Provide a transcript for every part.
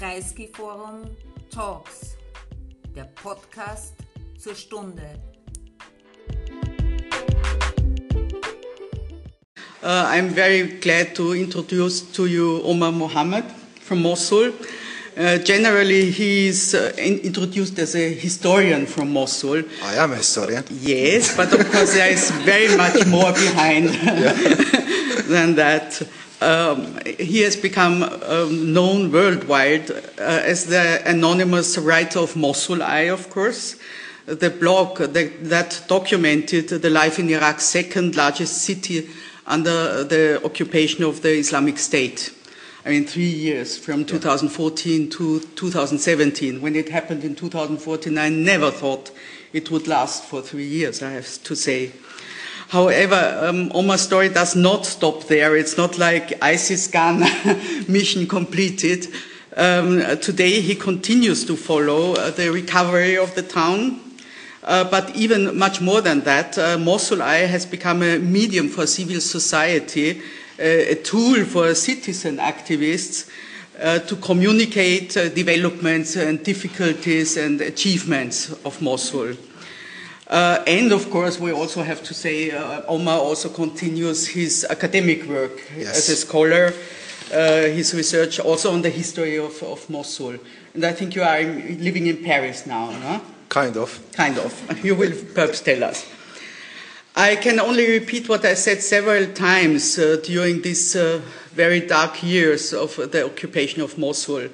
Kreisky Forum Talks, der Podcast zur Stunde. Uh, I'm very glad to introduce to you Omar Mohammed from Mosul. Uh, generally, he is uh, in- introduced as a historian from Mosul. I am a historian. Yes, but of course there is very much more behind than that. Um, he has become um, known worldwide uh, as the anonymous writer of Mosul Eye, of course, the blog that, that documented the life in Iraq's second largest city under the occupation of the Islamic State. I mean, three years from 2014 to 2017. When it happened in 2014, I never thought it would last for three years, I have to say. However, um, Omar's story does not stop there. It's not like ISIS gun mission completed. Um, today, he continues to follow uh, the recovery of the town. Uh, but even much more than that, uh, Mosul Eye has become a medium for civil society, uh, a tool for citizen activists uh, to communicate uh, developments and difficulties and achievements of Mosul. Uh, and of course, we also have to say uh, Omar also continues his academic work Yes. as a scholar, uh, his research also on the history of, of Mosul. And I think you are living in Paris now, no? Kind of. Kind of. You will perhaps tell us. I can only repeat what I said several times uh, during these uh, very dark years of the occupation of Mosul.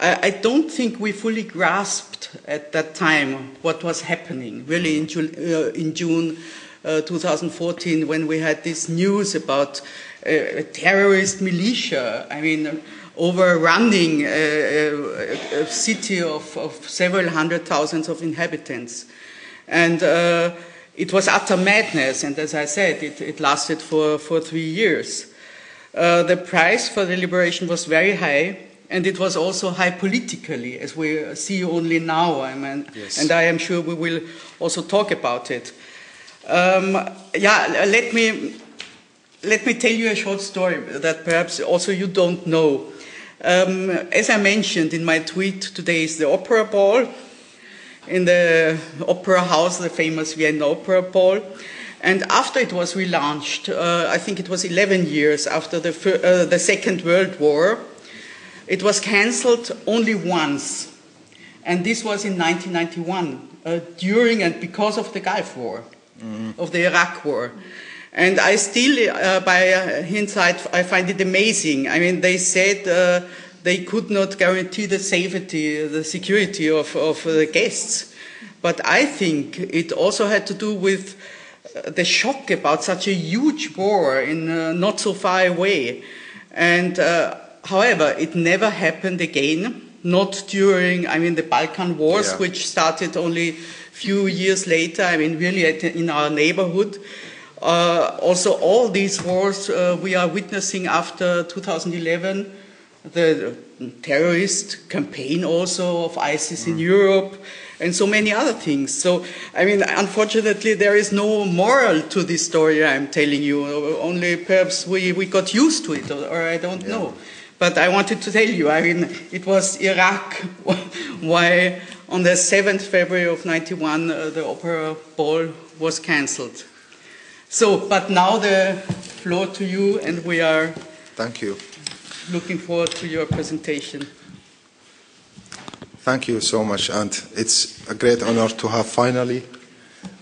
I, don't think we fully grasped at that time what was happening, really, in, Ju- uh, in June uh, 2014 when we had this news about uh, a terrorist militia. I mean, overrunning a, a, a city of, of several hundred thousands of inhabitants. And uh, it was utter madness, and as I said, it, it lasted for, for three years. Uh, the price for the liberation was very high, and it was also high politically, as we see only now. I mean, Yes. and I am sure we will also talk about it. Um, yeah, let me let me tell you a short story that perhaps also you don't know. Um, as I mentioned in my tweet, today is the Opera Ball in the Opera House, the famous Vienna Opera Ball. And after it was relaunched, uh, I think it was 11 years after the, uh, the Second World War, it was cancelled only once. And this was in 1991, uh, during and because of the Gulf War, of the Iraq War. And I still, uh, by uh, hindsight, I find it amazing. I mean, they said uh, they could not guarantee the safety, the security of, of the guests. But I think it also had to do with uh, the shock about such a huge war in uh, not so far away. And uh, however, it never happened again. Not during, I mean, the Balkan Wars, Yeah. which started only a few years later. I mean, really at, in our neighborhood. Uh, also, all these wars uh, we are witnessing after 2011, the terrorist campaign also of ISIS in Europe, and so many other things. So, I mean, unfortunately, there is no moral to this story I'm telling you. Only perhaps we, we got used to it, or, or I don't know. But I wanted to tell you, I mean, it was Iraq why on the 7th February of 91 uh, the opera ball was cancelled. So, but now the floor to you, and we are Thank you. looking forward to your presentation. Thank you so much. And it's a great honor to have finally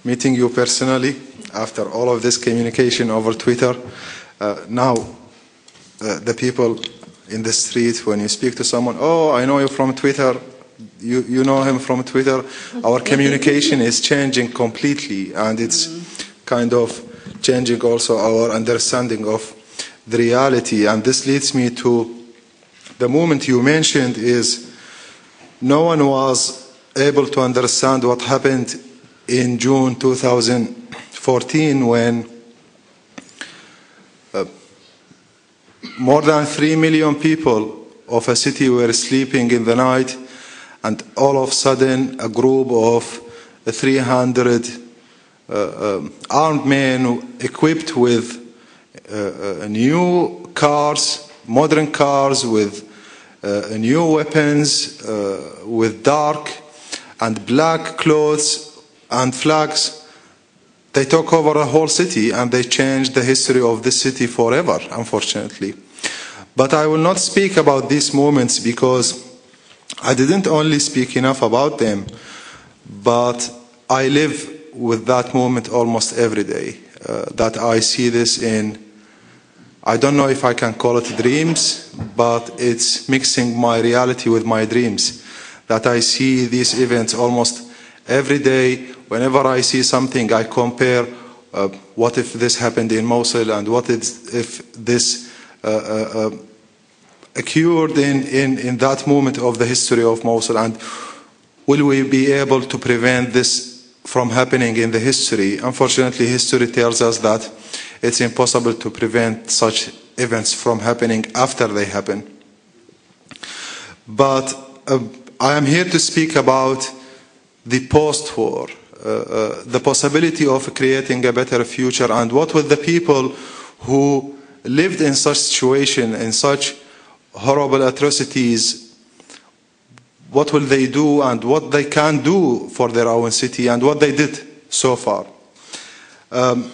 meeting you personally after all of this communication over Twitter. Uh, now, uh, the people in the street, when you speak to someone, oh, I know you from Twitter, you, you know him from Twitter, our communication is changing completely, and it's mm. kind of changing also our understanding of the reality. And this leads me to the moment you mentioned is no one was able to understand what happened in June 2014 when uh, more than 3 million people of a city were sleeping in the night and all of a sudden a group of 300 uh, um, armed men equipped with uh, uh, new cars, modern cars with uh, new weapons, uh, with dark and black clothes and flags. They took over a whole city and they changed the history of this city forever, unfortunately. But I will not speak about these moments because I didn't only speak enough about them, but I live with that moment almost every day. Uh, that I see this in, I don't know if I can call it dreams, but it's mixing my reality with my dreams. That I see these events almost every day. Whenever I see something, I compare uh, what if this happened in Mosul and what if this uh, uh, uh, occurred in, in, in that moment of the history of Mosul and will we be able to prevent this from happening in the history? Unfortunately, history tells us that it's impossible to prevent such events from happening after they happen. But uh, I am here to speak about the post-war, uh, uh, the possibility of creating a better future and what would the people who lived in such situation, in such horrible atrocities, what will they do and what they can do for their own city and what they did so far. Um,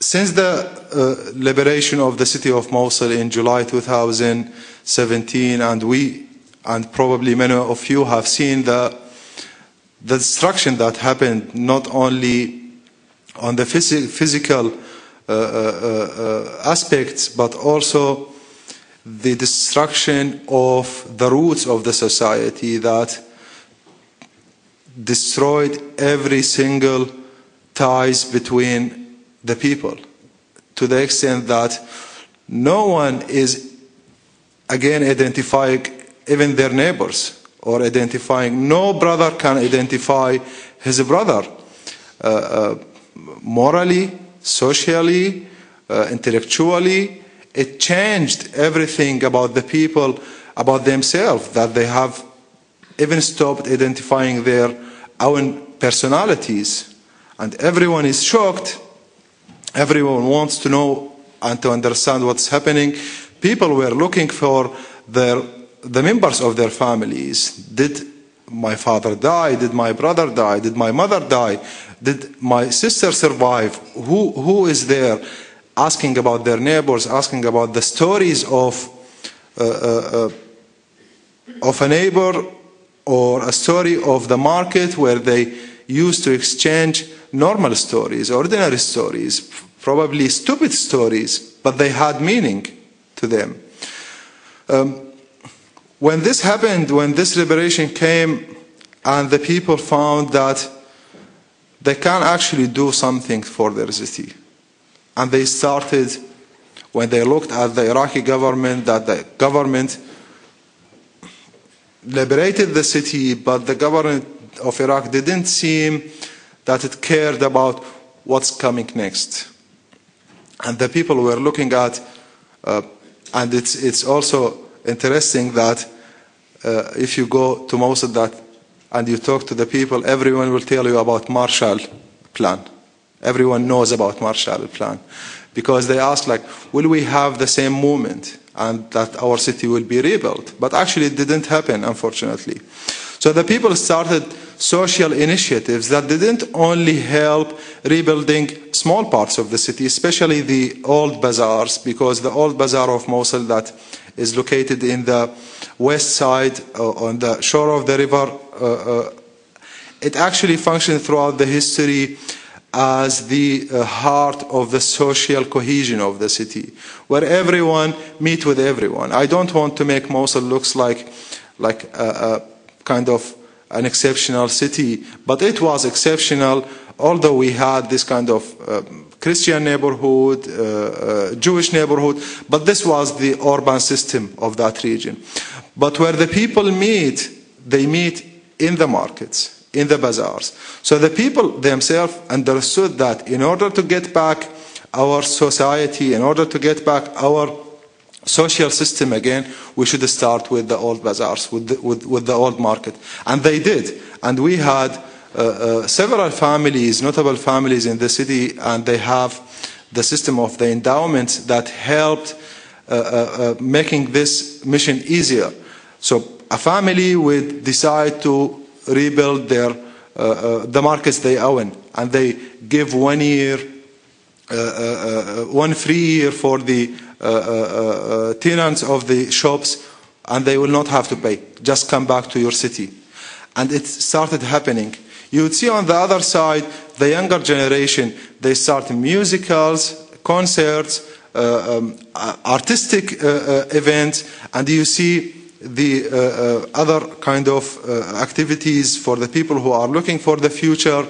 since the uh, liberation of the city of Mosul in July 2017, and we, and probably many of you have seen the, the destruction that happened not only on the phys physical uh, uh, uh, aspects, but also the destruction of the roots of the society that destroyed every single ties between the people to the extent that no one is again identifying even their neighbors or identifying no brother can identify his brother uh, uh, morally socially uh, intellectually it changed everything about the people, about themselves, that they have even stopped identifying their own personalities. And everyone is shocked. Everyone wants to know and to understand what's happening. People were looking for their, the members of their families. Did my father die? Did my brother die? Did my mother die? Did my sister survive? Who, who is there? asking about their neighbors, asking about the stories of, uh, uh, uh, of a neighbor or a story of the market where they used to exchange normal stories, ordinary stories, probably stupid stories, but they had meaning to them. Um, when this happened, when this liberation came, and the people found that they can actually do something for their city and they started, when they looked at the Iraqi government, that the government liberated the city, but the government of Iraq didn't seem that it cared about what's coming next. And the people were looking at, uh, and it's, it's also interesting that uh, if you go to Mosul that, and you talk to the people, everyone will tell you about Marshall Plan. Everyone knows about Marshall Plan because they ask like, will we have the same movement and that our city will be rebuilt? But actually it didn't happen, unfortunately. So the people started social initiatives that didn't only help rebuilding small parts of the city, especially the old bazaars, because the old bazaar of Mosul that is located in the west side uh, on the shore of the river, uh, uh, it actually functioned throughout the history as the uh, heart of the social cohesion of the city, where everyone meet with everyone. I don't want to make Mosul looks like like a, a kind of an exceptional city, but it was exceptional. Although we had this kind of uh, Christian neighborhood, uh, uh, Jewish neighborhood, but this was the urban system of that region. But where the people meet, they meet in the markets in the bazaars. So the people themselves understood that in order to get back our society, in order to get back our social system again, we should start with the old bazaars, with the, with, with the old market. And they did. And we had several families, notable families in the city, and they have the system of the endowments that helped uh, uh, making this mission easier. So a family would decide to rebuild their uh, uh, the markets they own, and they give one year, uh, uh, one free year for the tenants of the shops, and they will not have to pay. Just come back to your city, and it started happening. You would see on the other side the younger generation. They start musicals, concerts, uh, um, artistic uh, events, and you see the uh, uh, other kind of uh, activities for the people who are looking for the future,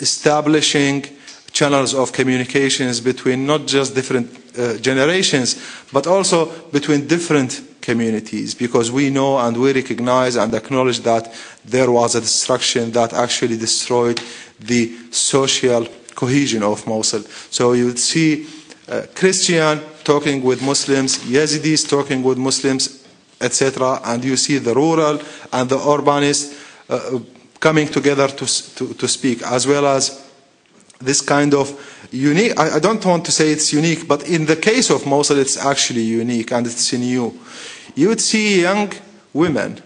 establishing channels of communications between not just different generations, but also between different communities because we know and we recognize and acknowledge that there was a destruction that actually destroyed the social cohesion of Mosul. So you would see uh, Christian talking with Muslims, Yazidis talking with Muslims, etc. And you see the rural and the urbanist uh, coming together to, to, to, speak, as well as this kind of unique, I, I, don't want to say it's unique, but in the case of Mosul, it's actually unique and it's new. You would see young women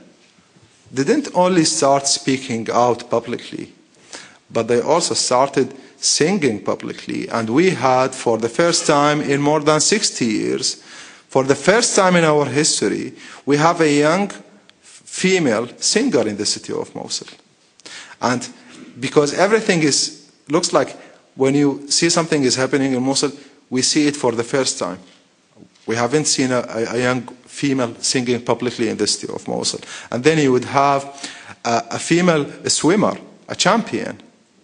didn't only start speaking out publicly, but they also started singing publicly. And we had, for the first time in more than 60 years, for the first time in our history, we have a young female singer in the city of Mosul. And because everything is, looks like when you see something is happening in Mosul, we see it for the first time. We haven't seen a, a, young female singing publicly in the city of Mosul. And then you would have a, a female swimmer, a champion,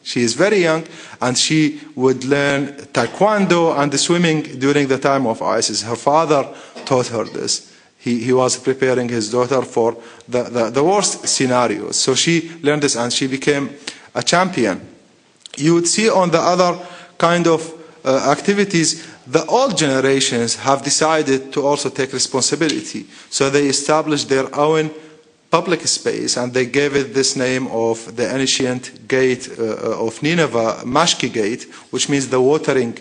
she is very young and she would learn taekwondo and swimming during the time of ISIS. Her father taught her this. He, he was preparing his daughter for the, the, the worst scenarios. So she learned this and she became a champion. You would see on the other kind of uh, activities, the old generations have decided to also take responsibility. So they established their own public space, and they gave it this name of the ancient gate uh, of Nineveh, Mashki Gate, which means the watering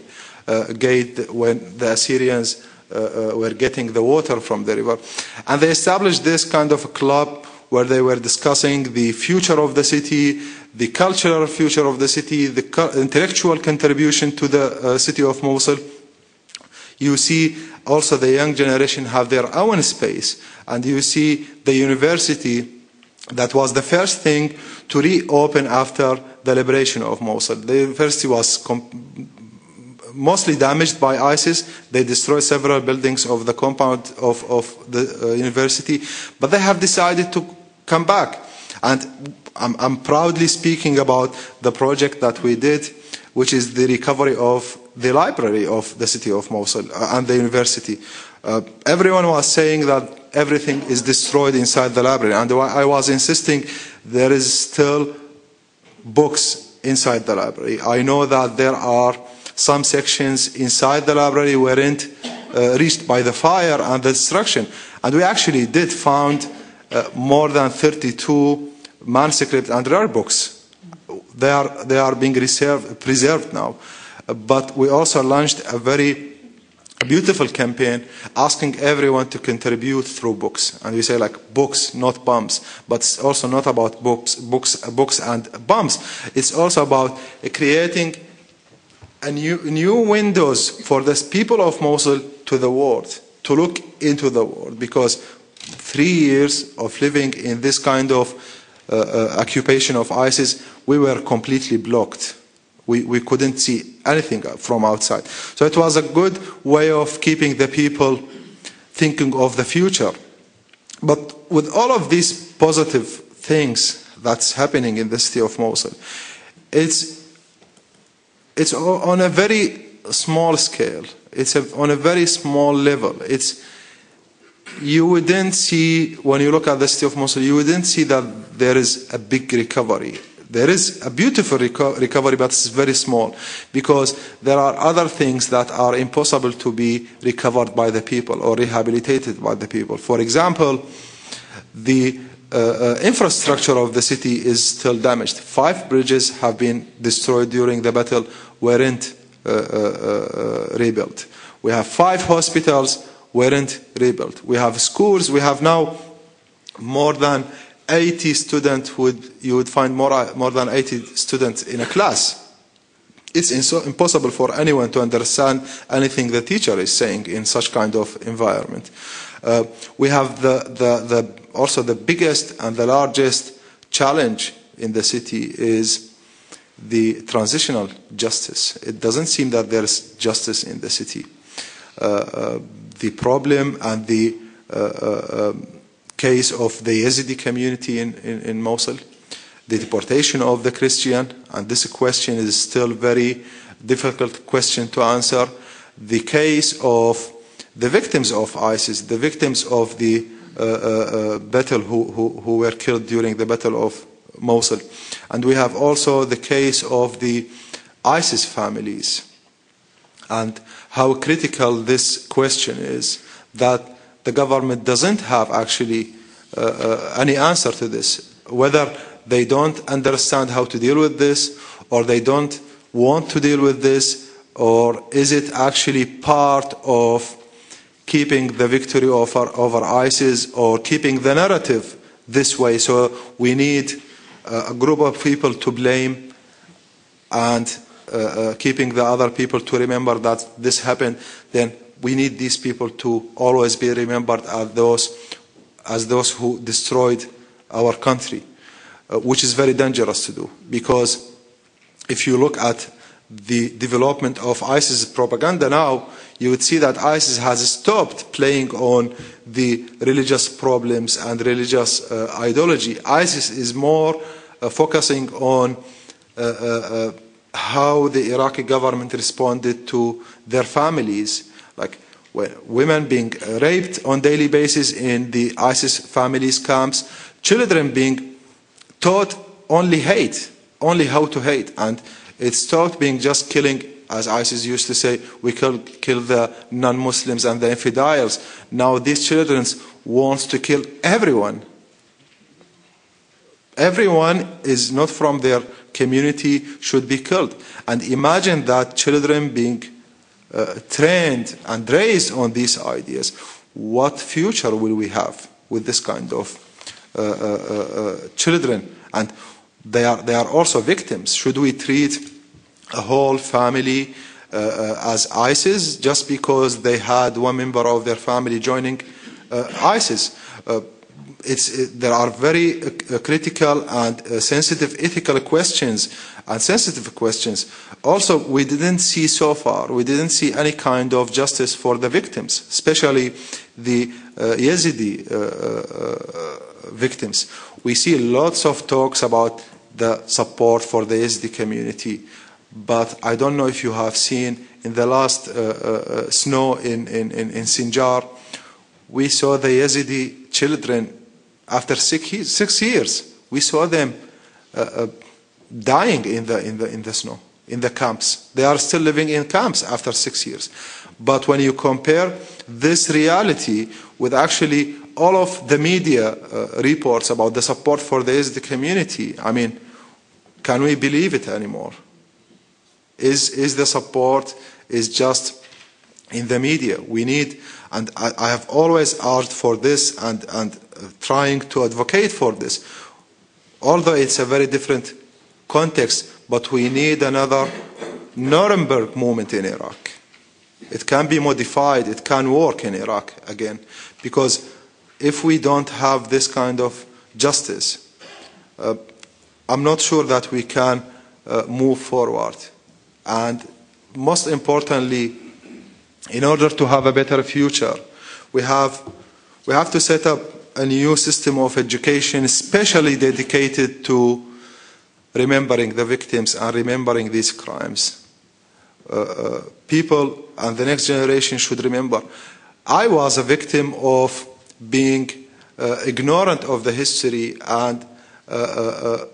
uh, gate when the Assyrians uh, uh, were getting the water from the river. And they established this kind of a club where they were discussing the future of the city, the cultural future of the city, the intellectual contribution to the uh, city of Mosul. You see also the young generation have their own space and you see the university that was the first thing to reopen after the liberation of Mosul. The university was mostly damaged by ISIS. They destroyed several buildings of the compound of, of the uh, university, but they have decided to come back. And I'm, I'm proudly speaking about the project that we did, which is the recovery of the library of the city of Mosul uh, and the university. Uh, everyone was saying that everything is destroyed inside the library. And I was insisting there is still books inside the library. I know that there are some sections inside the library weren't uh, reached by the fire and the destruction. And we actually did found uh, more than 32 manuscripts and rare books. They are, they are being reserved, preserved now. But we also launched a very beautiful campaign asking everyone to contribute through books. And we say like books, not bombs. But it's also not about books, books, books and bombs. It's also about creating a new, new windows for the people of Mosul to the world, to look into the world. Because three years of living in this kind of uh, uh, occupation of ISIS, we were completely blocked we, we couldn't see anything from outside. So it was a good way of keeping the people thinking of the future. But with all of these positive things that's happening in the city of Mosul, it's, it's on a very small scale. It's a, on a very small level. It's, you wouldn't see, when you look at the city of Mosul, you wouldn't see that there is a big recovery there is a beautiful reco recovery, but it's very small because there are other things that are impossible to be recovered by the people or rehabilitated by the people. For example, the uh, uh, infrastructure of the city is still damaged. Five bridges have been destroyed during the battle, weren't uh, uh, uh rebuilt. We have five hospitals weren't rebuilt. We have schools. We have now more than 80 students. Would you would find more more than 80 students in a class? It's impossible for anyone to understand anything the teacher is saying in such kind of environment. Uh, we have the, the, the, also the biggest and the largest challenge in the city is the transitional justice. It doesn't seem that there's justice in the city. Uh, uh, the problem and the uh, um, case of the Yazidi community in, in, in, Mosul, the deportation of the Christian, and this question is still very difficult question to answer. The case of the victims of ISIS, the victims of the uh, uh, battle who, who, who, were killed during the Battle of Mosul. And we have also the case of the ISIS families and how critical this question is that the government doesn't have actually uh, uh, any answer to this, whether they don't understand how to deal with this or they don't want to deal with this or is it actually part of keeping the victory over, over ISIS or keeping the narrative this way. So we need a group of people to blame and uh, uh, keeping the other people to remember that this happened. Then we need these people to always be remembered as those, as those who destroyed our country, uh, which is very dangerous to do because if you look at the development of ISIS propaganda now, you would see that ISIS has stopped playing on the religious problems and religious uh, ideology. ISIS is more uh, focusing on uh, uh, uh how the Iraqi government responded to their families, like women being raped on daily basis in the ISIS families camps, children being taught only hate, only how to hate, and it stopped being just killing as ISIS used to say, we kill, kill the non-Muslims and the infidels. Now these children wants to kill everyone. Everyone is not from their community should be killed. And imagine that children being uh, trained and raised on these ideas. What future will we have with this kind of uh, uh, uh, uh children? And they are, they are also victims. Should we treat a whole family uh, uh, as ISIS just because they had one member of their family joining uh, ISIS. Uh, it, there are very uh, critical and uh, sensitive ethical questions and sensitive questions. Also, we didn't see so far, we didn't see any kind of justice for the victims, especially the Yazidi victims. We see lots of talks about the support for the Yazidi community but I don't know if you have seen in the last uh, uh, uh, snow in, in, in, in Sinjar, we saw the Yazidi children after six, six years. We saw them dying in the, in, the, in the snow, in the camps. They are still living in camps after six years. But when you compare this reality with actually all of the media uh, reports about the support for the Yazidi community, I mean, can we believe it anymore? Is, is the support is just in the media? We need, and I, I have always argued for this and, and uh, trying to advocate for this. Although it's a very different context, but we need another Nuremberg moment in Iraq. It can be modified, it can work in Iraq again. Because if we don't have this kind of justice, uh, I'm not sure that we can uh, move forward. And most importantly, in order to have a better future, we have, we have to set up a new system of education, especially dedicated to remembering the victims and remembering these crimes. Uh, uh, people and the next generation should remember. I was a victim of being uh, ignorant of the history and uh, uh, uh,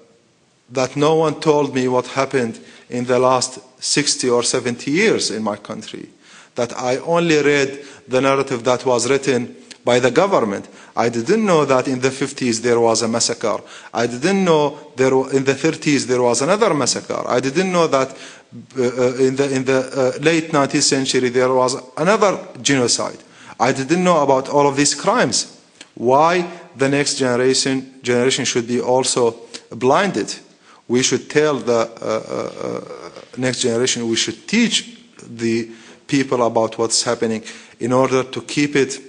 that no one told me what happened in the last 60 or 70 years in my country. That I only read the narrative that was written by the government. I didn't know that in the 50s there was a massacre. I didn't know there in the 30s there was another massacre. I didn't know that uh, uh, in the, in the uh, late 19th century there was another genocide. I didn't know about all of these crimes. Why the next generation, generation should be also blinded? We should tell the uh, uh, uh, next generation, we should teach the people about what's happening in order to keep it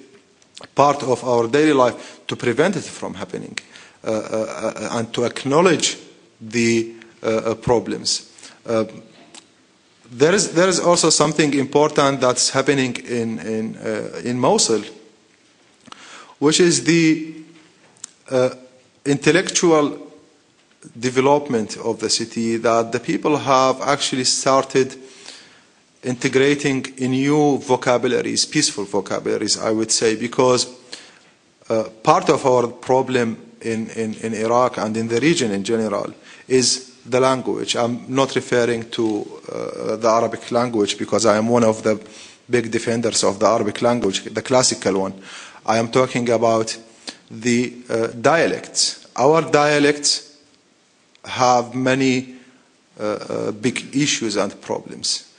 part of our daily life to prevent it from happening uh, uh, and to acknowledge the uh, problems. Um, there is, there is also something important that's happening in, in, in Mosul, which is the intellectual development of the city that the people have actually started integrating in new vocabularies, peaceful vocabularies, I would say, because uh, part of our problem in, in, in, Iraq and in the region in general is the language. I'm not referring to uh, the Arabic language because I am one of the big defenders of the Arabic language, the classical one. I am talking about the uh, dialects. Our dialects have many uh, uh, big issues and problems.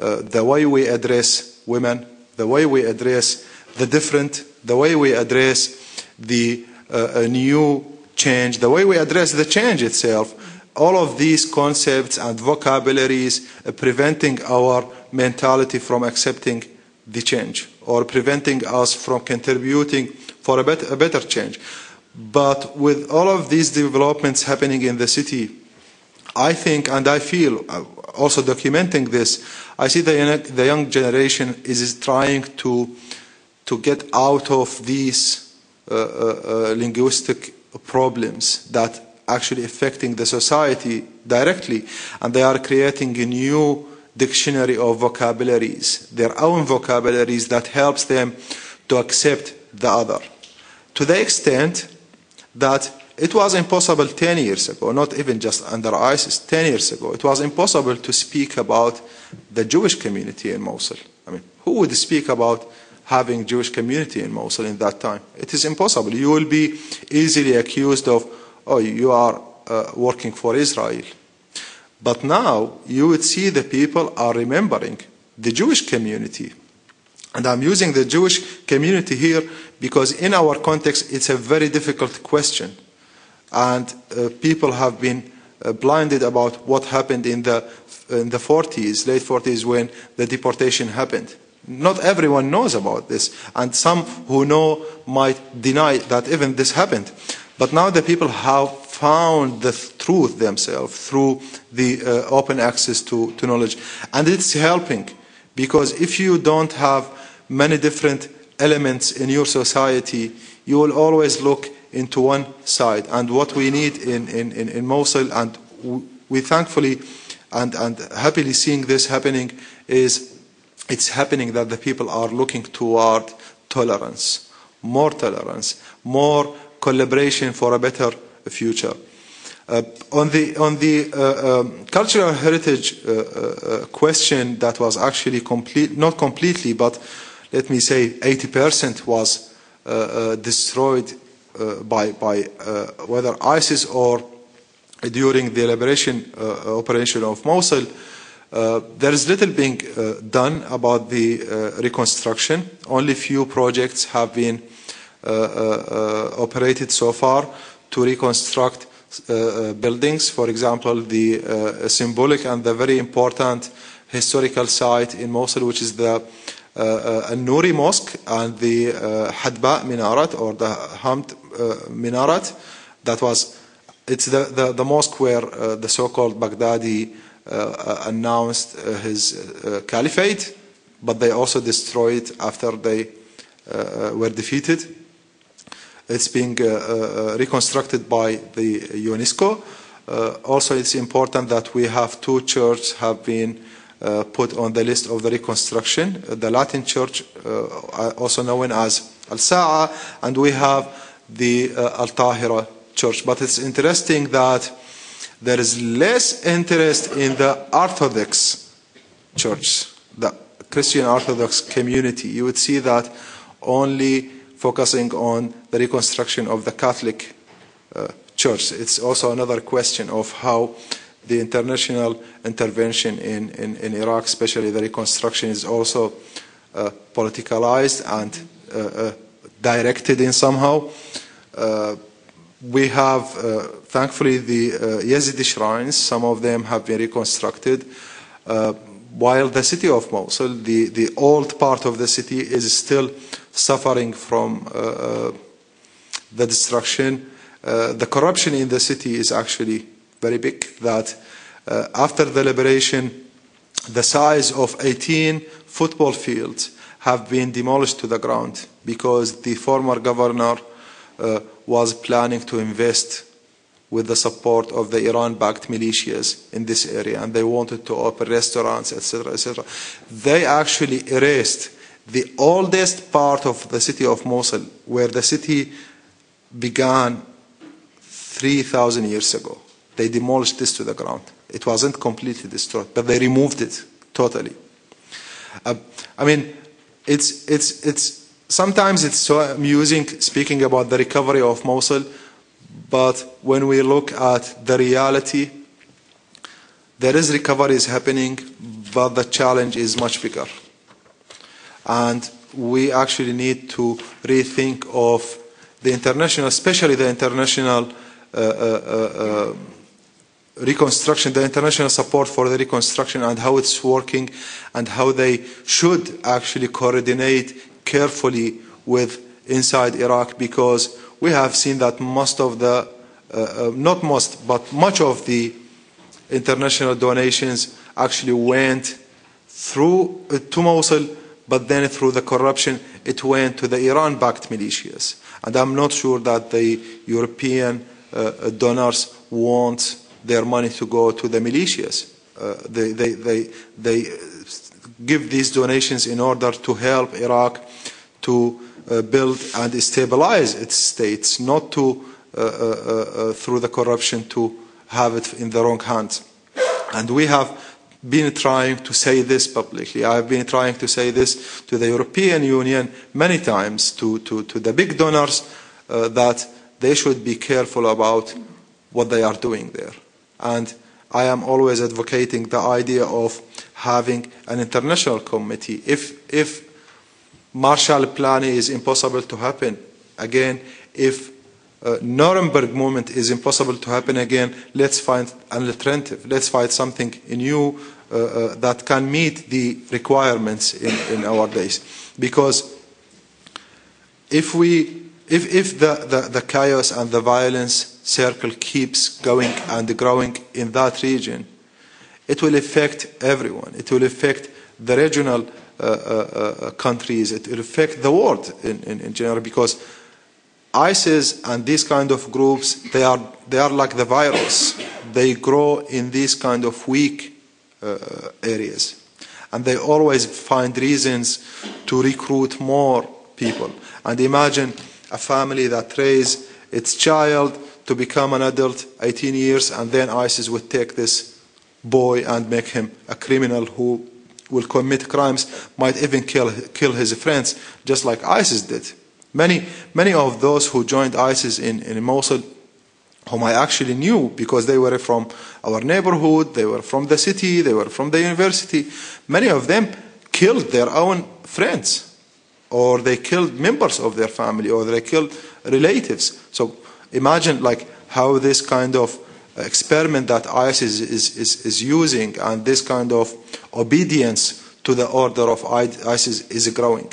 Uh, the way we address women, the way we address the different, the way we address the uh, new change, the way we address the change itself, all of these concepts and vocabularies preventing our mentality from accepting the change or preventing us from contributing for a, bet a better change. But with all of these developments happening in the city, I think and I feel, uh, also documenting this, I see the the young generation is trying to, to get out of these uh, uh, uh, linguistic problems that actually affecting the society directly, and they are creating a new dictionary of vocabularies, their own vocabularies that helps them to accept the other. To the extent that it was impossible 10 years ago, not even just under ISIS, 10 years ago, it was impossible to speak about the Jewish community in Mosul. I mean, who would speak about having Jewish community in Mosul in that time? It is impossible. You will be easily accused of, oh, you are uh, working for Israel. But now you would see the people are remembering the Jewish community. And I'm using the Jewish community here because in our context it's a very difficult question and uh, people have been uh, blinded about what happened in the in the 40s, late 40s, when the deportation happened. Not everyone knows about this, and some who know might deny that even this happened. But now the people have found the truth themselves through the uh, open access to, to knowledge, and it's helping because if you don't have many different elements in your society, you will always look into one side. And what we need in, in, in, in Mosul, and we thankfully and, and happily seeing this happening, is it's happening that the people are looking toward tolerance, more tolerance, more collaboration for a better future. Uh, on the, on the uh, um, cultural heritage uh, uh, uh question that was actually complete, not completely, but let me say 80% was uh, destroyed uh, by, by uh, whether ISIS or during the liberation uh, operation of Mosul, there is little being done about the reconstruction. Only few projects have been operated so far to reconstruct uh, buildings. For example, the uh, symbolic and the very important historical site in Mosul, which is the uh, uh Nuri Mosque and the uh, Hadba Minaret or the Hamd uh, minaret that was it's the, the, the mosque where uh, the so-called Baghdadi uh, announced uh, his caliphate, but they also destroyed it after they were defeated. It's being reconstructed by the UNESCO. also, it's important that we have two churches have been uh, put on the list of the reconstruction. The Latin Church, uh, also known as Al Sa'a, and we have the uh, Al Tahira church. But it's interesting that there is less interest in the Orthodox church, the Christian Orthodox community. You would see that only focusing on the reconstruction of the Catholic uh, Church. It's also another question of how the international intervention in, in, in Iraq, especially the reconstruction, is also uh, politicalized and uh, uh directed in somehow. Uh, we have, uh, thankfully, the Yazidi shrines. Some of them have been reconstructed while the city of Mosul, the, the old part of the city, is still suffering from the destruction. The corruption in the city is actually very big. That uh, after the liberation, the size of 18 football fields have been demolished to the ground because the former governor uh, was planning to invest with the support of the Iran-backed militias in this area, and they wanted to open restaurants, etc., etc. They actually erased the oldest part of the city of Mosul, where the city began 3,000 years ago. They demolished this to the ground. It wasn't completely destroyed, but they removed it totally. Uh, I mean, it's, it's, it's, sometimes it's so amusing speaking about the recovery of Mosul, but when we look at the reality, there is recovery is happening, but the challenge is much bigger. And we actually need to rethink of the international, especially the international uh, uh, uh, uh, reconstruction, the international support for the reconstruction and how it's working and how they should actually coordinate carefully with inside Iraq because we have seen that most of the, uh, uh, not most, but much of the international donations actually went through uh, to Mosul but then through the corruption, it went to the Iran-backed militias. And I'm not sure that the European uh, donors want their money to go to the militias. Uh, they, they, they, they give these donations in order to help Iraq to uh, build and stabilize its states, not to, uh, uh, uh, through the corruption, to have it in the wrong hands. And we have been trying to say this publicly. I have been trying to say this to the European Union many times, to, to, to the big donors, uh, that they should be careful about what they are doing there. And I am always advocating the idea of having an international committee. If, if Marshall Plan is impossible to happen, again, if uh, Nuremberg moment is impossible to happen again. Let's find an alternative. Let's find something new uh, uh, that can meet the requirements in, in our days. Because if we, if, if the, the, the chaos and the violence circle keeps going and growing in that region, it will affect everyone. It will affect the regional uh, uh, uh countries. It will affect the world in, in, in general because ISIS and these kind of groups, they are, they are like the virus. They grow in these kind of weak uh, areas. And they always find reasons to recruit more people. And imagine a family that raises its child to become an adult, 18 years, and then ISIS would take this boy and make him a criminal who will commit crimes, might even kill, kill his friends, just like ISIS did. Many, many of those who joined ISIS in, in Mosul, whom I actually knew because they were from our neighborhood, they were from the city, they were from the university, many of them killed their own friends, or they killed members of their family, or they killed relatives. So imagine like how this kind of experiment that ISIS is, is, is using and this kind of obedience to the order of ISIS is growing.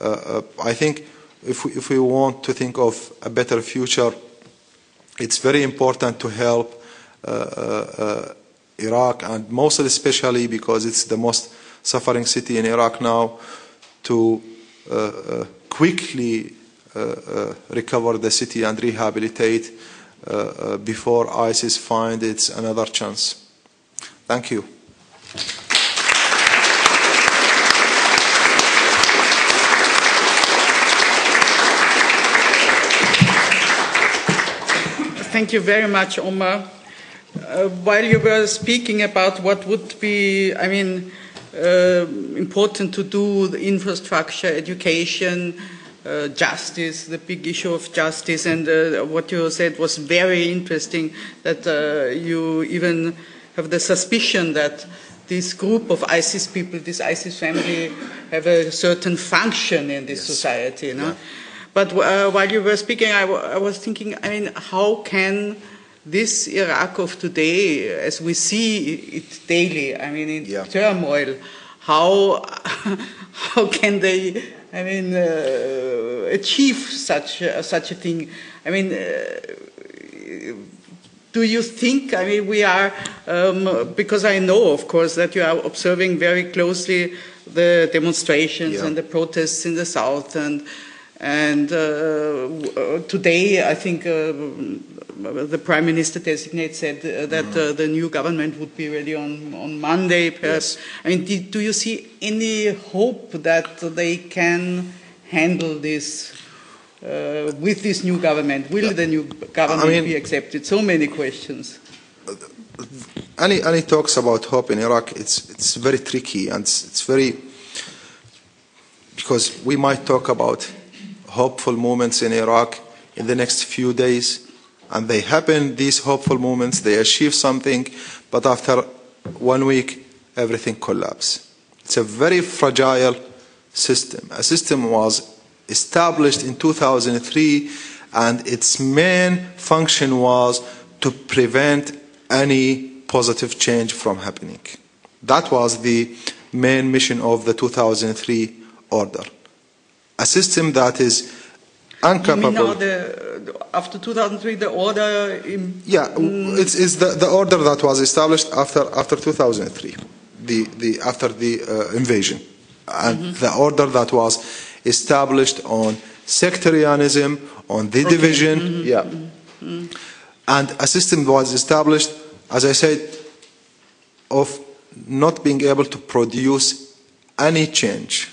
Uh, uh, I think if we, if we want to think of a better future, it's very important to help uh, uh, uh, Iraq and Mosul especially because it's the most suffering city in Iraq now to uh, quickly recover the city and rehabilitate before ISIS finds its another chance. Thank you. Thank you very much, Omar. Uh, while you were speaking about what would be, I mean, uh, important to do, the infrastructure, education, uh, justice, the big issue of justice, and uh, what you said was very interesting. That uh, you even have the suspicion that this group of ISIS people, this ISIS family, have a certain function in this yes. society. Know? Yeah. But uh, while you were speaking, I, was thinking, I mean, how can this Iraq of today, as we see it daily, I mean, in yeah. turmoil, how how can they, I mean, uh, achieve such uh, such a thing? I mean, uh, do you think? I mean, we are um, because I know, of course, that you are observing very closely the demonstrations yeah. and the protests in the south and and uh, uh, today, I think uh, the prime minister designate said uh, that the new government would be ready on, on Monday. Perhaps. Yes. I mean, do, do, you see any hope that they can handle this uh, with this new government? Will yeah. the new government I mean, be accepted? So many questions. Any, any talks about hope in Iraq, it's, it's very tricky and it's, it's very, because we might talk about hopeful moments in Iraq in the next few days. And they happen, these hopeful moments, they achieve something, but after one week, everything collapses. It's a very fragile system. A system was established in 2003, and its main function was to prevent any positive change from happening. That was the main mission of the 2003 order a system that is incapable. The, after 2003, the order? In, yeah, mm. it's, it's the, the order that was established after, after 2003, the, the, after the uh, invasion. And mm-hmm. the order that was established on sectarianism, on the okay. division. Mm-hmm. Yeah. Mm-hmm. And a system was established, as I said, of not being able to produce any change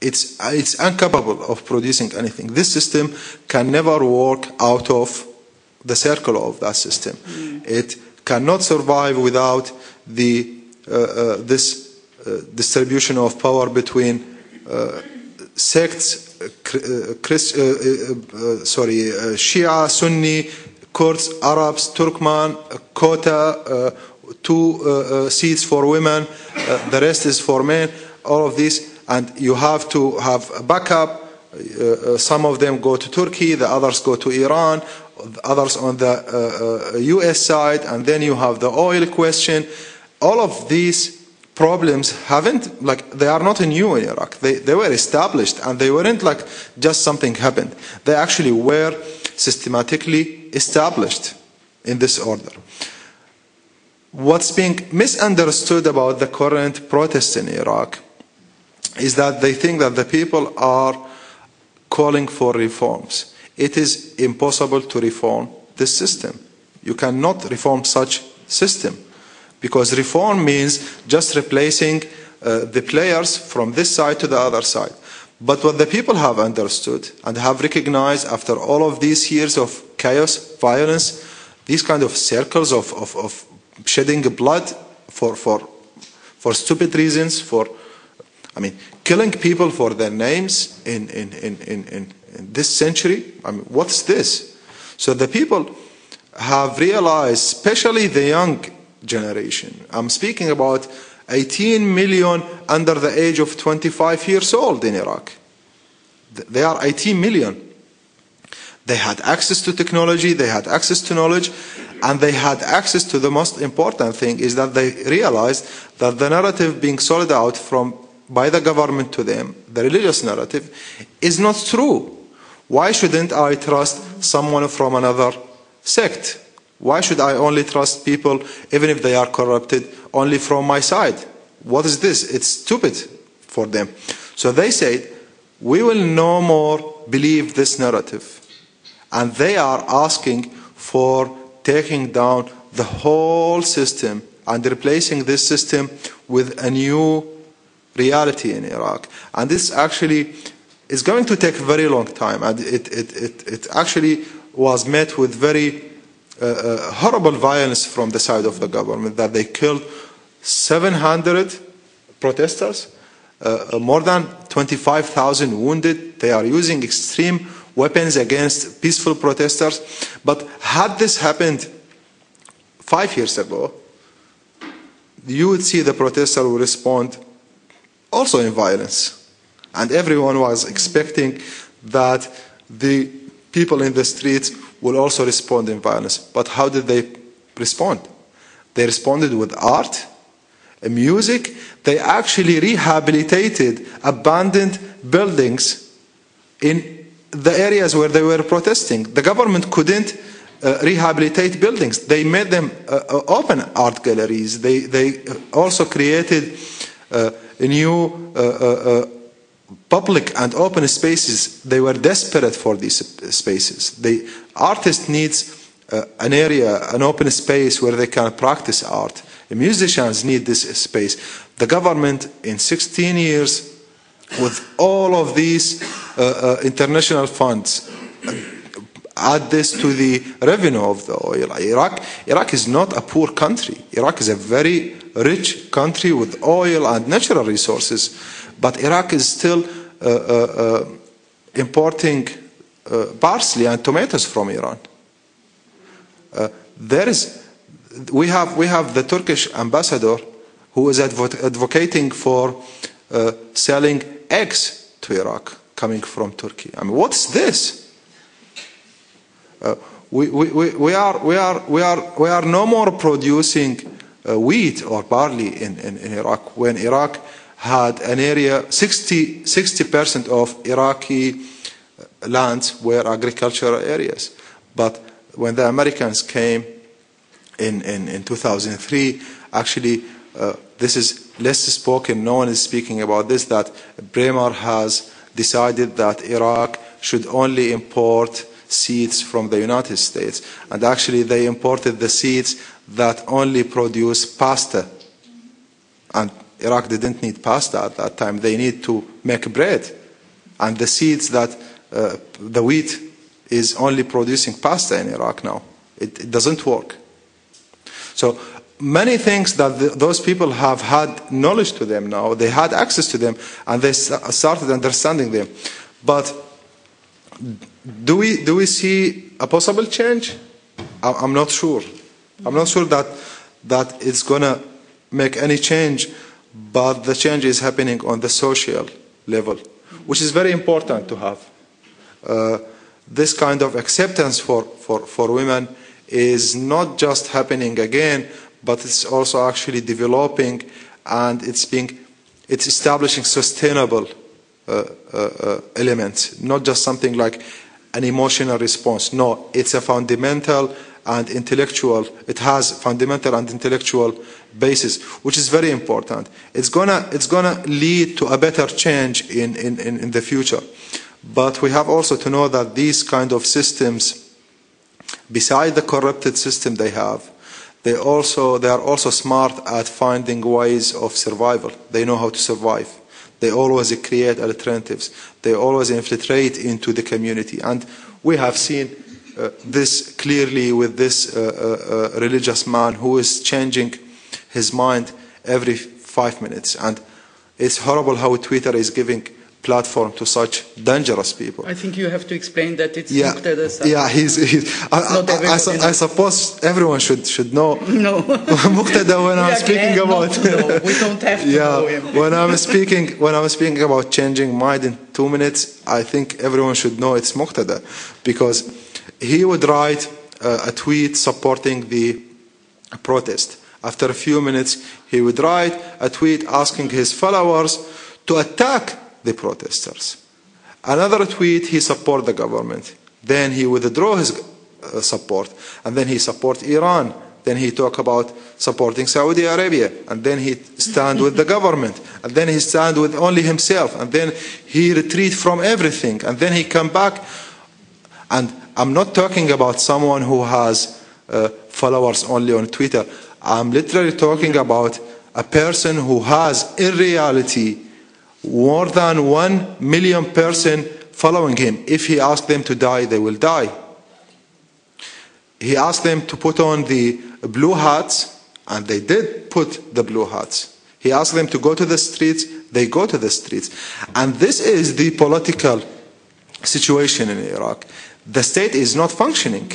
it's, it's incapable of producing anything. This system can never work out of the circle of that system. Mm. It cannot survive without the, uh, uh, this uh, distribution of power between uh, sects, uh, uh, Christ, sorry, Shia, Sunni, Kurds, Arabs, Turkmen, quota, two seats for women, the rest is for men. All of these and you have to have a backup. Uh, uh some of them go to Turkey, the others go to Iran, others on the uh, uh, US side, and then you have the oil question. All of these problems haven't, like, they are not new in Iraq. They, they were established, and they weren't like just something happened. They actually were systematically established in this order. What's being misunderstood about the current protests in Iraq is that they think that the people are calling for reforms. It is impossible to reform this system. You cannot reform such system because reform means just replacing uh, the players from this side to the other side. But what the people have understood and have recognized after all of these years of chaos, violence, these kind of circles of, of, of shedding blood for, for, for stupid reasons, for I mean, killing people for their names in, in, in, in, in, in this century, I mean, what's this? So the people have realized, especially the young generation, I'm speaking about 18 million under the age of 25 years old in Iraq. They are 18 million. They had access to technology, they had access to knowledge, and they had access to the most important thing is that they realized that the narrative being sold out from by the government to them, the religious narrative, is not true. Why shouldn't I trust someone from another sect? Why should I only trust people, even if they are corrupted, only from my side? What is this? It's stupid for them. So they said, we will no more believe this narrative. And they are asking for taking down the whole system and replacing this system with a new reality in Iraq. And this actually is going to take a very long time. And it, it, it, it actually was met with very uh, uh, horrible violence from the side of the government that they killed 700 protesters. uh, more than 25,000 wounded. They are using extreme weapons against peaceful protesters. But had this happened five years ago, you would see the protester respond also in violence. And everyone was expecting that the people in the streets will also respond in violence. But how did they respond? They responded with art, music. They actually rehabilitated abandoned buildings in the areas where they were protesting. The government couldn't uh, rehabilitate buildings. They made them uh, uh open art galleries. They, they also created uh, new uh, uh, public and open spaces. They were desperate for these spaces. The artist needs an area, an open space where they can practice art. The musicians need this space. The government, in 16 years, with all of these uh, uh, international funds, add this to the revenue of the oil. Iraq, Iraq is not a poor country. Iraq is a very rich country with oil and natural resources, but Iraq is still uh, uh, uh importing uh, parsley and tomatoes from Iran. Uh, there is, we have, we have the Turkish ambassador who is advo advocating for selling eggs to Iraq coming from Turkey. I mean, what's this? We, we, we, are, we, are, we, are, we are no more producing wheat or barley in, in, in, Iraq when Iraq had an area, 60, 60% of Iraqi uh, lands were agricultural areas. But when the Americans came in, in, in 2003, actually, uh, this is less spoken, no one is speaking about this, that Bremer has decided that Iraq should only import seeds from the United States. And actually, they imported the seeds that only produce pasta. And Iraq didn't need pasta at that time. They need to make bread. And the seeds that uh, the wheat is only producing pasta in Iraq now. It, it doesn't work. So many things that the, those people have had knowledge to them now, they had access to them, and they started understanding them. But do we, do we see a possible change? I'm not sure. I'm not sure that, that it's going to make any change, but the change is happening on the social level, which is very important to have. Uh, this kind of acceptance for, for, for women is not just happening again, but it's also actually developing and it's being it's establishing sustainable uh, uh, uh, elements, not just something like an emotional response. No, it's a fundamental and intellectual, it has fundamental and intellectual basis, which is very important. It's gonna, it's gonna lead to a better change in, in, in the future. But we have also to know that these kind of systems, beside the corrupted system they have, they also they are also smart at finding ways of survival. They know how to survive. They always create alternatives. They always infiltrate into the community. And we have seen this clearly with this uh, uh, uh religious man who is changing his mind every five minutes. And it's horrible how Twitter is giving platform to such dangerous people. I think you have to explain that it's yeah, Muqtada Yeah, he's, he's I, I, I, I, suppose everyone should should know no. Muqtada when I'm speaking about no, we don't have to yeah, know him. when I'm speaking when I'm speaking about changing mind in two minutes, I think everyone should know it's Muqtada because he would write uh, a tweet supporting the protest. After a few minutes, he would write a tweet asking his followers to attack the protesters. Another tweet, he support the government. Then he withdraw his uh, support. And then he support Iran. Then he talk about supporting Saudi Arabia. And then he stand with the government. And then he stand with only himself. And then he retreat from everything. And then he come back. And I'm not talking about someone who has uh, followers only on Twitter. I'm literally talking about a person who has, in reality, more than one million person following him. If he asks them to die, they will die. He asked them to put on the blue hats, and they did put the blue hats. He asked them to go to the streets, They go to the streets. And this is the political situation in Iraq. The state is not functioning.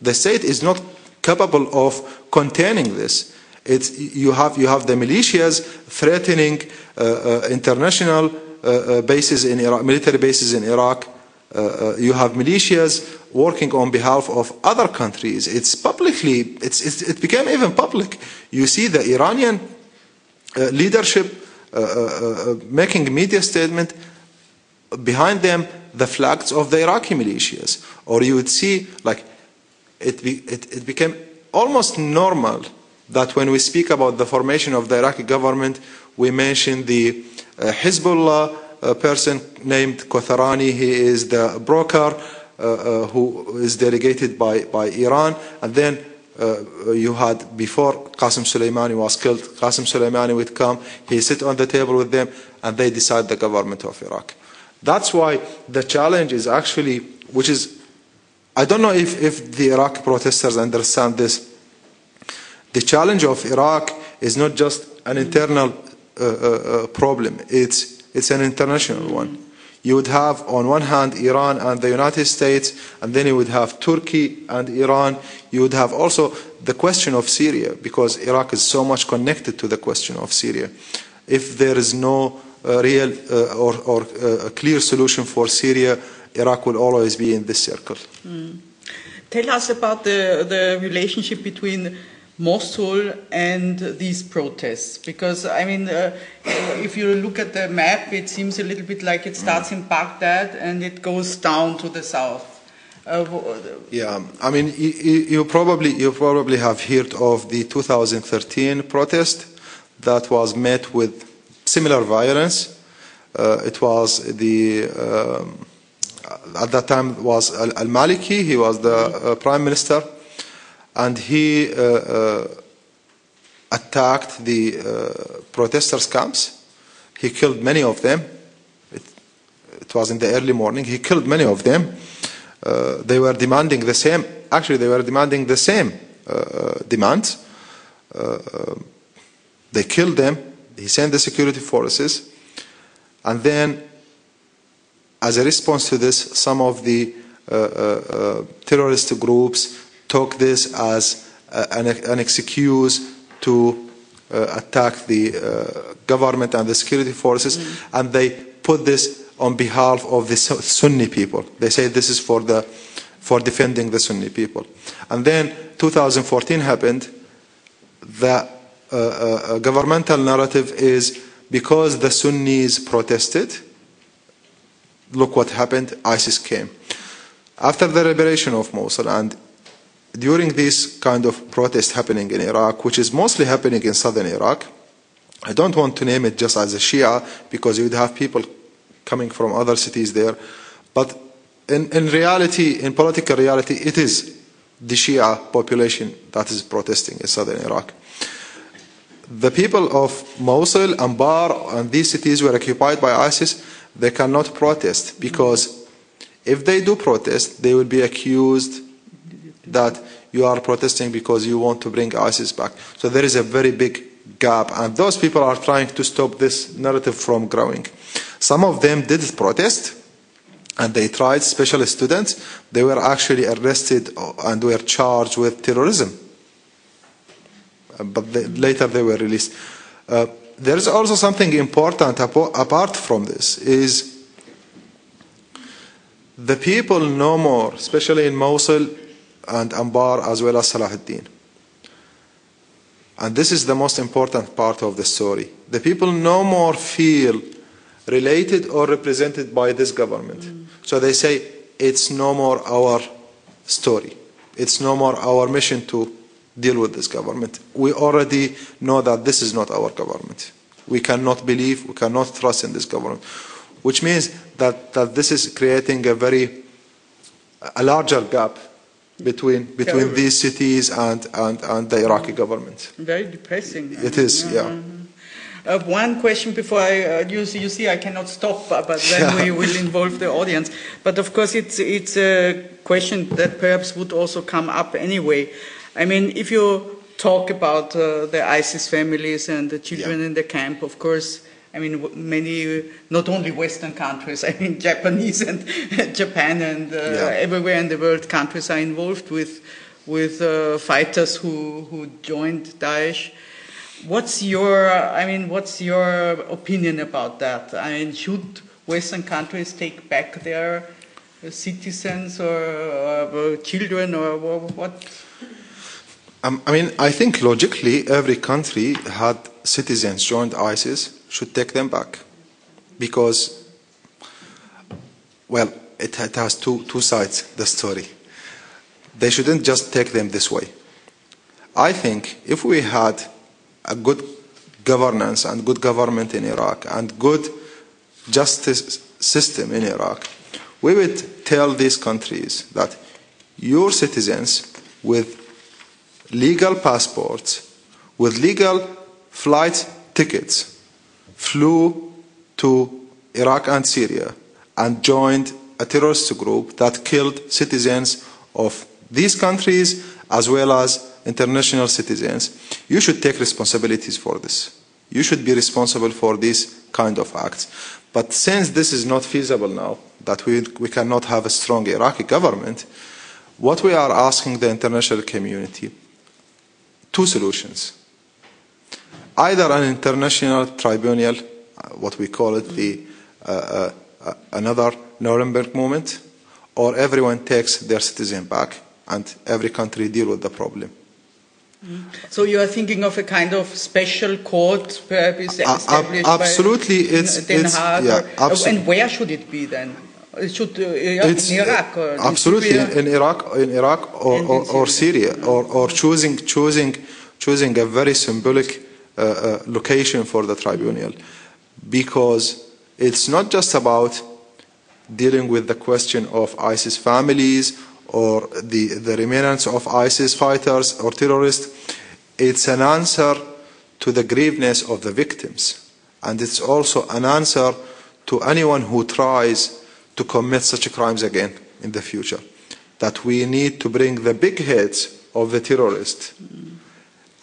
The state is not capable of containing this. It's, you, have, you have the militias threatening uh, uh, international uh, uh bases in Iraq, military bases in Iraq. Uh, you have militias working on behalf of other countries. It's publicly, it's, it's, it became even public. You see the Iranian leadership making media statement behind them the flags of the Iraqi militias. Or you would see, like, it, be, it, it became almost normal that when we speak about the formation of the Iraqi government, we mention the uh, Hezbollah uh, person named Kotharani. He is the broker uh, uh who is delegated by, by Iran. And then uh, you had, before Qasem Soleimani was killed, Qasem Soleimani would come, he sit on the table with them, and they decide the government of Iraq. That's why the challenge is actually, which is, I don't know if, if the Iraq protesters understand this. The challenge of Iraq is not just an internal uh, uh, uh problem, it's, it's an international one. You would have, on one hand, Iran and the United States, and then you would have Turkey and Iran. You would have also the question of Syria, because Iraq is so much connected to the question of Syria. If there is no real uh, or, or uh, a clear solution for Syria, Iraq will always be in this circle. Mm. Tell us about the, the relationship between Mosul and these protests? Because, I mean, uh, if you look at the map, it seems a little bit like it starts in Baghdad and it goes down to the south. Uh, yeah, I mean, you, you, probably you probably have heard of the 2013 protest that was met with similar violence. Uh, it was the um, at that time was Al, Maliki. He was the uh, prime minister, and he uh, uh attacked the uh, protesters' camps. He killed many of them. It, it, was in the early morning. He killed many of them. Uh, they were demanding the same. Actually, they were demanding the same demands. they killed them he sent the security forces, and then, as a response to this, some of the uh, uh, uh terrorist groups took this as uh, an, an, excuse to uh, attack the uh, government and the security forces, mm. and they put this on behalf of the Sunni people. They say this is for the for defending the Sunni people. And then 2014 happened. The uh, governmental narrative is because the Sunnis protested, look what happened, ISIS came. After the liberation of Mosul and during this kind of protest happening in Iraq, which is mostly happening in southern Iraq, I don't want to name it just as a Shia because you would have people coming from other cities there, but in, in reality, in political reality, it is the Shia population that is protesting in southern Iraq the people of Mosul, Anbar, and these cities were occupied by ISIS, they cannot protest because if they do protest, they will be accused that you are protesting because you want to bring ISIS back. So there is a very big gap, and those people are trying to stop this narrative from growing. Some of them did protest, and they tried, special students, they were actually arrested and were charged with terrorism but they, later they were released. Uh, there is also something important apart from this is the people no more, especially in Mosul and Anbar as well as Salahuddin. And this is the most important part of the story. The people no more feel related or represented by this government. Mm. So they say, it's no more our story. It's no more our mission to deal with this government. We already know that this is not our government. We cannot believe, we cannot trust in this government, which means that, that this is creating a very, a larger gap between, between these cities and, and, and the Iraqi government. Very depressing. It is, yeah. yeah. Uh, one question before I, uh, you, see, you see, I cannot stop, but then yeah. we will involve the audience. But of course, it's, it's a question that perhaps would also come up anyway. I mean, if you talk about uh, the ISIS families and the children yeah. in the camp, of course, I mean, many, not only Western countries, I mean, Japanese and Japan and uh, yeah. everywhere in the world, countries are involved with, with uh, fighters who, who joined Daesh. What's your, I mean, what's your opinion about that? I mean, should Western countries take back their citizens or, or children or what? Um, I mean, I think logically, every country had citizens joined ISIS should take them back, because, well, it, it has two two sides. The story. They shouldn't just take them this way. I think if we had a good governance and good government in Iraq and good justice system in Iraq, we would tell these countries that your citizens with legal passports, with legal flight tickets, flew to Iraq and Syria and joined a terrorist group that killed citizens of these countries as well as international citizens. You should take responsibilities for this. You should be responsible for these kind of acts. But since this is not feasible now, that we, we cannot have a strong Iraqi government, what we are asking the international community two solutions. Either an international tribunal, uh, what we call it the uh, uh, another Nuremberg moment, or everyone takes their citizen back and every country deal with the problem. So you are thinking of a kind of special court perhaps established uh, absolutely, by it's, Den it's, Haag, yeah, or, and where should it be then? It should uh, in Iraq, absolutely in, in, Iraq, in Iraq or, or, or Syria, or, or choosing choosing choosing a very symbolic uh, uh, location for the tribunal because it's not just about dealing with the question of ISIS families or the, the remnants of ISIS fighters or terrorists. It's an answer to the graveness of the victims. And it's also an answer to anyone who tries to commit such crimes again in the future. That we need to bring the big heads of the terrorists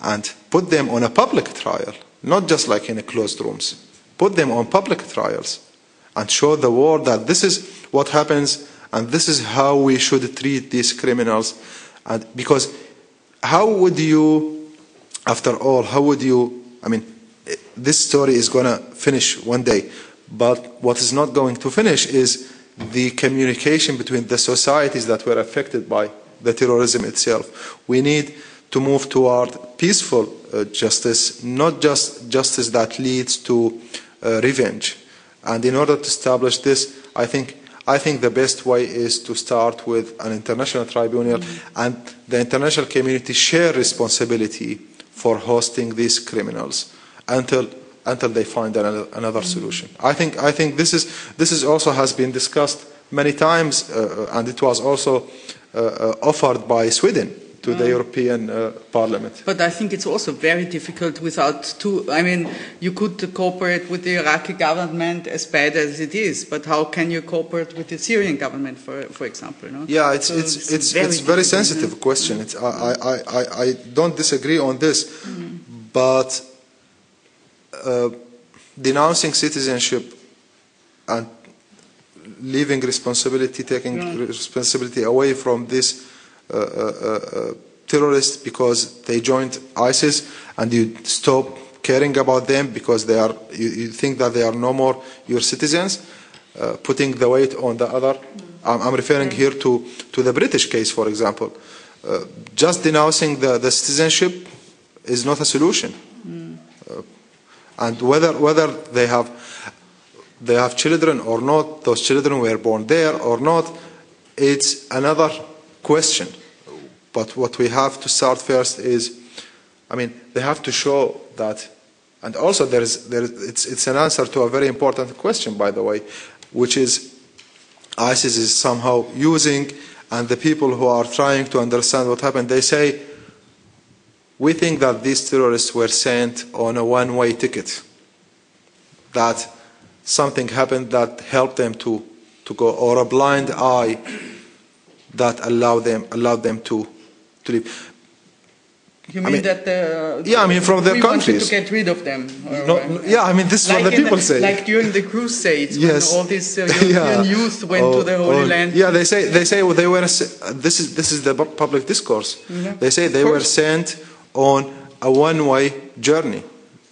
and put them on a public trial, not just like in closed rooms. Put them on public trials and show the world that this is what happens and this is how we should treat these criminals. And because how would you, after all, how would you, I mean, this story is going to finish one day, but what is not going to finish is the communication between the societies that were affected by the terrorism itself. We need to move toward peaceful uh, justice, not just justice that leads to uh, revenge. And in order to establish this, I think I think the best way is to start with an international tribunal mm-hmm. and the international community share responsibility for hosting these criminals until until they find another, another solution. I think I think this is this is also has been discussed many times uh, and it was also uh, uh, offered by Sweden to the mm. European uh, Parliament. But I think it's also very difficult without two. I mean, you could cooperate with the Iraqi government as bad as it is, but how can you cooperate with the Syrian government, for for example? No? Yeah, it's so it's it's it's, very, it's very sensitive question. It's, I, I, I, I don't disagree on this, mm. but uh, denouncing citizenship and leaving responsibility, taking responsibility away from this uh, uh, uh, terrorists because they joined ISIS and you stop caring about them because they are you, you think that they are no more your citizens uh, putting the weight on the other. I'm, I'm referring here to, to the British case for example. Uh, just denouncing the, the citizenship is not a solution. mm. And whether whether they have they have children or not those children were born there or not it's another question. But what we have to start first is, I mean, they have to show that, and also there's, there, it's, it's an answer to a very important question, by the way, which is ISIS is somehow using, and the people who are trying to understand what happened, they say, we think that these terrorists were sent on a one-way ticket, that something happened that helped them to, to go, or a blind eye that allowed them, allowed them to, to leave. You I mean, mean- that the, Yeah, I mean, from their we countries. to get rid of them? or, No, uh, no, yeah, I mean, this is what the people say. Like during the Crusades, Yes. when all these uh, European youth went Oh, to the Holy oh, Land. Yeah, they say they say they were. This is this is the public discourse. They say they were sent on a one-way journey,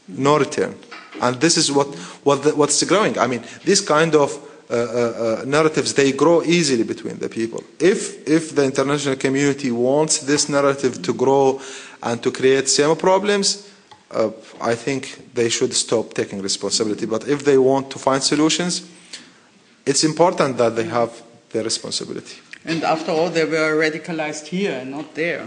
no return, and this is what what the, what's growing. I mean, this kind of uh, uh, uh, narratives they grow easily between the people. If if the international community wants this narrative to grow and to create same problems, uh, I think they should stop taking responsibility. But if they want to find solutions, it's important that they have their responsibility. And after all, they were radicalized here and not there.